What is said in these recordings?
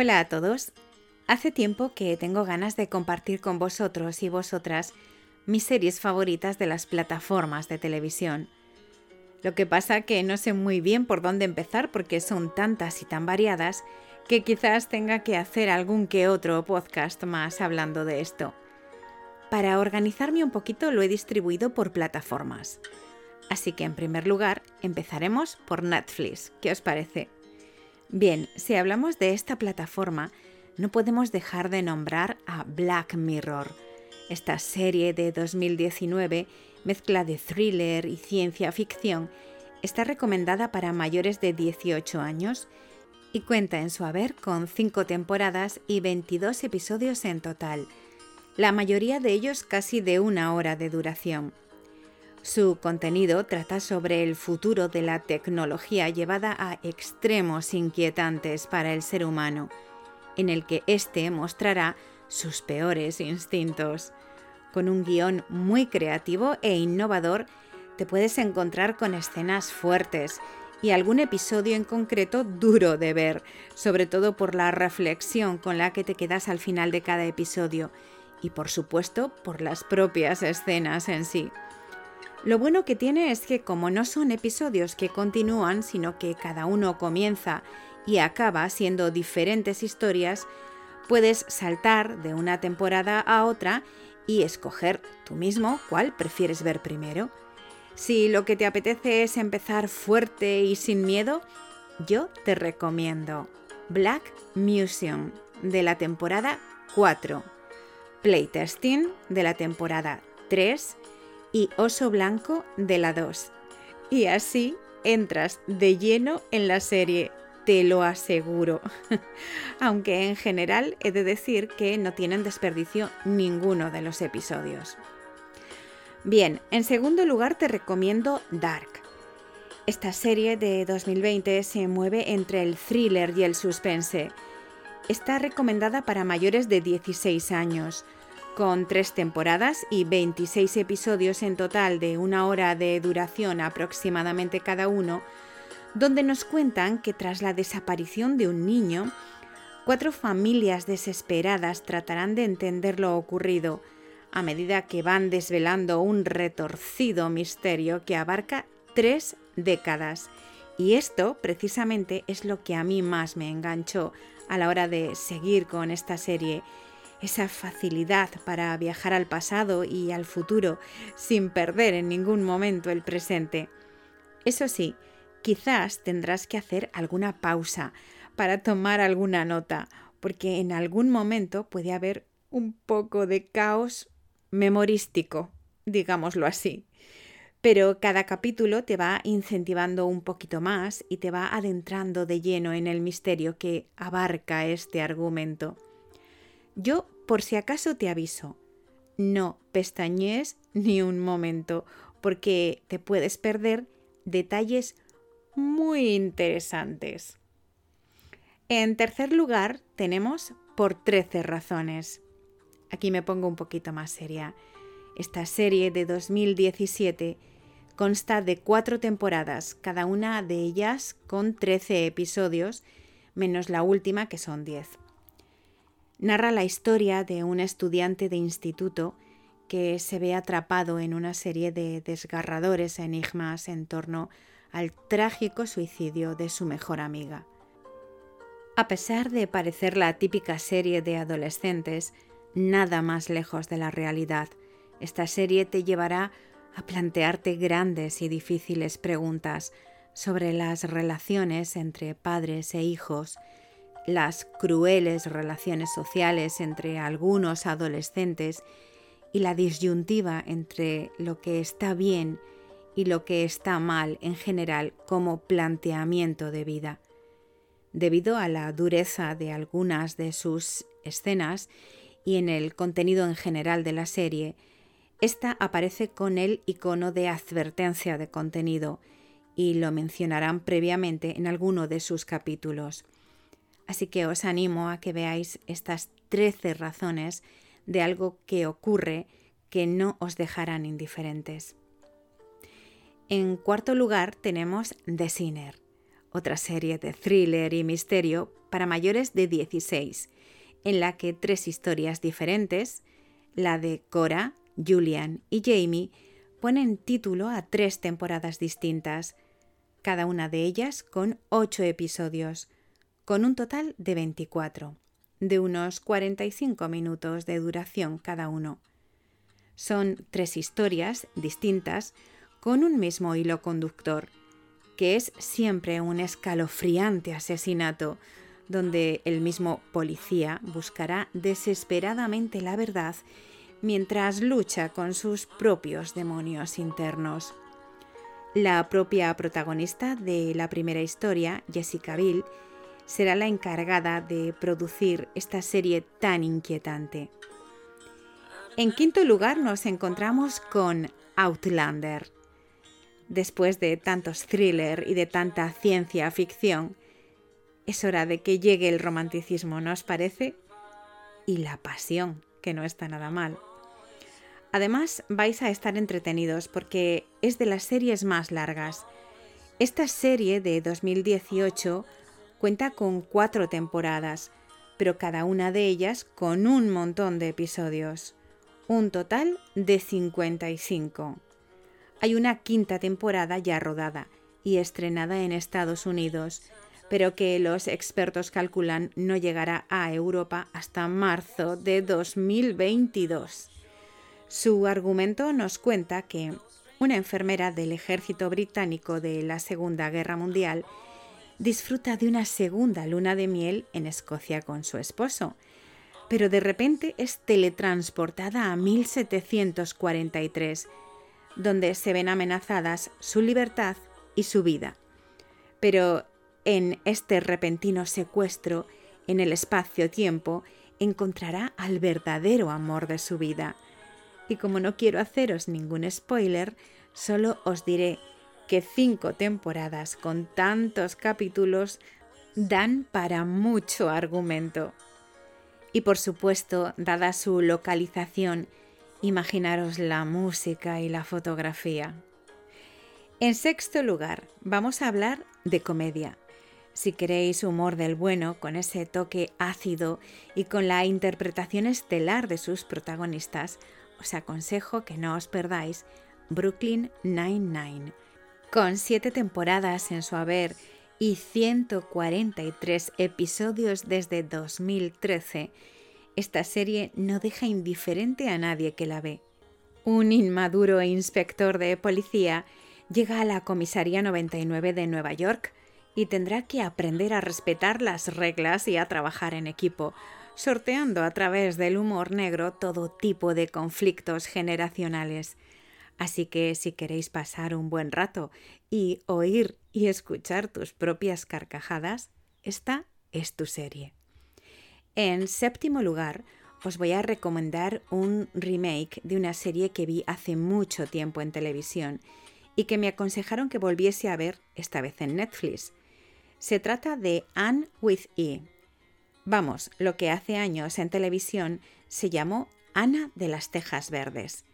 Hola a todos. Hace tiempo que tengo ganas de compartir con vosotros y vosotras mis series favoritas de las plataformas de televisión. Lo que pasa que no sé muy bien por dónde empezar porque son tantas y tan variadas que quizás tenga que hacer algún que otro podcast más hablando de esto. Para organizarme un poquito lo he distribuido por plataformas. Así que en primer lugar empezaremos por Netflix. ¿Qué os parece? Bien, si hablamos de esta plataforma, no podemos dejar de nombrar a Black Mirror. Esta serie de 2019, mezcla de thriller y ciencia ficción, está recomendada para mayores de 18 años y cuenta en su haber con 5 temporadas y 22 episodios en total, la mayoría de ellos casi de una hora de duración. Su contenido trata sobre el futuro de la tecnología llevada a extremos inquietantes para el ser humano, en el que éste mostrará sus peores instintos. Con un guion muy creativo e innovador, te puedes encontrar con escenas fuertes y algún episodio en concreto duro de ver, sobre todo por la reflexión con la que te quedas al final de cada episodio y por supuesto por las propias escenas en sí. Lo bueno que tiene es que como no son episodios que continúan, sino que cada uno comienza y acaba siendo diferentes historias, puedes saltar de una temporada a otra y escoger tú mismo cuál prefieres ver primero. Si lo que te apetece es empezar fuerte y sin miedo, yo te recomiendo Black Museum de la temporada 4, Playtesting de la temporada 3 y Oso Blanco de la 2. Y así entras de lleno en la serie, te lo aseguro. Aunque en general he de decir que no tienen desperdicio ninguno de los episodios. Bien, en segundo lugar te recomiendo Dark. Esta serie de 2020 se mueve entre el thriller y el suspense. Está recomendada para mayores de 16 años con tres temporadas y 26 episodios en total de una hora de duración aproximadamente cada uno, donde nos cuentan que tras la desaparición de un niño, cuatro familias desesperadas tratarán de entender lo ocurrido, a medida que van desvelando un retorcido misterio que abarca tres décadas. Y esto precisamente es lo que a mí más me enganchó a la hora de seguir con esta serie esa facilidad para viajar al pasado y al futuro sin perder en ningún momento el presente. Eso sí, quizás tendrás que hacer alguna pausa para tomar alguna nota, porque en algún momento puede haber un poco de caos memorístico, digámoslo así. Pero cada capítulo te va incentivando un poquito más y te va adentrando de lleno en el misterio que abarca este argumento. Yo, por si acaso, te aviso. No pestañees ni un momento, porque te puedes perder detalles muy interesantes. En tercer lugar, tenemos por 13 razones. Aquí me pongo un poquito más seria. Esta serie de 2017 consta de cuatro temporadas, cada una de ellas con 13 episodios, menos la última que son 10 narra la historia de un estudiante de instituto que se ve atrapado en una serie de desgarradores enigmas en torno al trágico suicidio de su mejor amiga. A pesar de parecer la típica serie de adolescentes, nada más lejos de la realidad, esta serie te llevará a plantearte grandes y difíciles preguntas sobre las relaciones entre padres e hijos, las crueles relaciones sociales entre algunos adolescentes y la disyuntiva entre lo que está bien y lo que está mal en general como planteamiento de vida. Debido a la dureza de algunas de sus escenas y en el contenido en general de la serie, esta aparece con el icono de advertencia de contenido y lo mencionarán previamente en alguno de sus capítulos. Así que os animo a que veáis estas 13 razones de algo que ocurre que no os dejarán indiferentes. En cuarto lugar tenemos The Sinner, otra serie de thriller y misterio para mayores de 16, en la que tres historias diferentes, la de Cora, Julian y Jamie, ponen título a tres temporadas distintas, cada una de ellas con ocho episodios, con un total de 24, de unos 45 minutos de duración cada uno. Son tres historias distintas con un mismo hilo conductor, que es siempre un escalofriante asesinato, donde el mismo policía buscará desesperadamente la verdad mientras lucha con sus propios demonios internos. La propia protagonista de la primera historia, Jessica Bill, será la encargada de producir esta serie tan inquietante. En quinto lugar nos encontramos con Outlander. Después de tantos thrillers y de tanta ciencia ficción, es hora de que llegue el romanticismo, ¿no os parece? Y la pasión, que no está nada mal. Además, vais a estar entretenidos porque es de las series más largas. Esta serie de 2018 cuenta con cuatro temporadas, pero cada una de ellas con un montón de episodios. Un total de 55. Hay una quinta temporada ya rodada y estrenada en Estados Unidos, pero que los expertos calculan no llegará a Europa hasta marzo de 2022. Su argumento nos cuenta que una enfermera del ejército británico de la Segunda Guerra Mundial disfruta de una segunda luna de miel en Escocia con su esposo, pero de repente es teletransportada a 1743, donde se ven amenazadas su libertad y su vida. Pero en este repentino secuestro, en el espacio-tiempo, encontrará al verdadero amor de su vida, y como no quiero haceros ningún spoiler, solo os diré que cinco temporadas con tantos capítulos dan para mucho argumento. Y por supuesto, dada su localización, imaginaros la música y la fotografía. En sexto lugar, vamos a hablar de comedia. Si queréis humor del bueno, con ese toque ácido y con la interpretación estelar de sus protagonistas, os aconsejo que no os perdáis Brooklyn Nine-Nine. Con siete temporadas en su haber y 143 episodios desde 2013, esta serie no deja indiferente a nadie que la ve. Un inmaduro inspector de policía llega a la Comisaría 99 de Nueva York y tendrá que aprender a respetar las reglas y a trabajar en equipo, sorteando a través del humor negro todo tipo de conflictos generacionales. Así que si queréis pasar un buen rato y oír y escuchar tus propias carcajadas, esta es tu serie. En séptimo lugar, os voy a recomendar un remake de una serie que vi hace mucho tiempo en televisión y que me aconsejaron que volviese a ver esta vez en Netflix. Se trata de Anne with E, Vamos, lo que hace años en televisión se llamó Ana de las Tejas Verdes.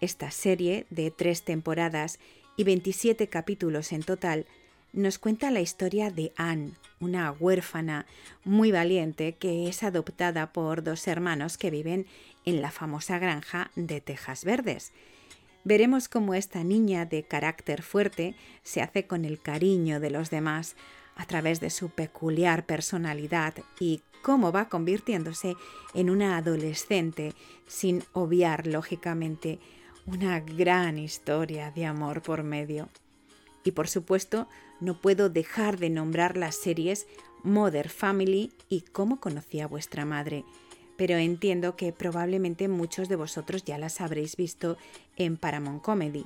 Esta serie, de tres temporadas y 27 capítulos en total, nos cuenta la historia de Anne, una huérfana muy valiente que es adoptada por dos hermanos que viven en la famosa granja de Tejas Verdes. Veremos cómo esta niña de carácter fuerte se hace con el cariño de los demás, a través de su peculiar personalidad y cómo va convirtiéndose en una adolescente sin obviar, lógicamente, una gran historia de amor por medio. Y por supuesto, no puedo dejar de nombrar las series Mother Family y Cómo conocí a vuestra madre, pero entiendo que probablemente muchos de vosotros ya las habréis visto en Paramount Comedy.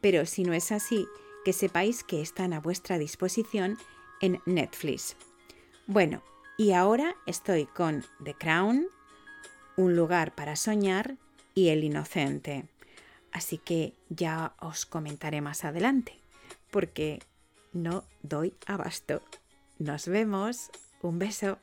Pero si no es así, que sepáis que están a vuestra disposición en Netflix. Bueno, y ahora estoy con The Crown, Un lugar para soñar y El inocente. Así que ya os comentaré más adelante, porque no doy abasto. Nos vemos. Un beso.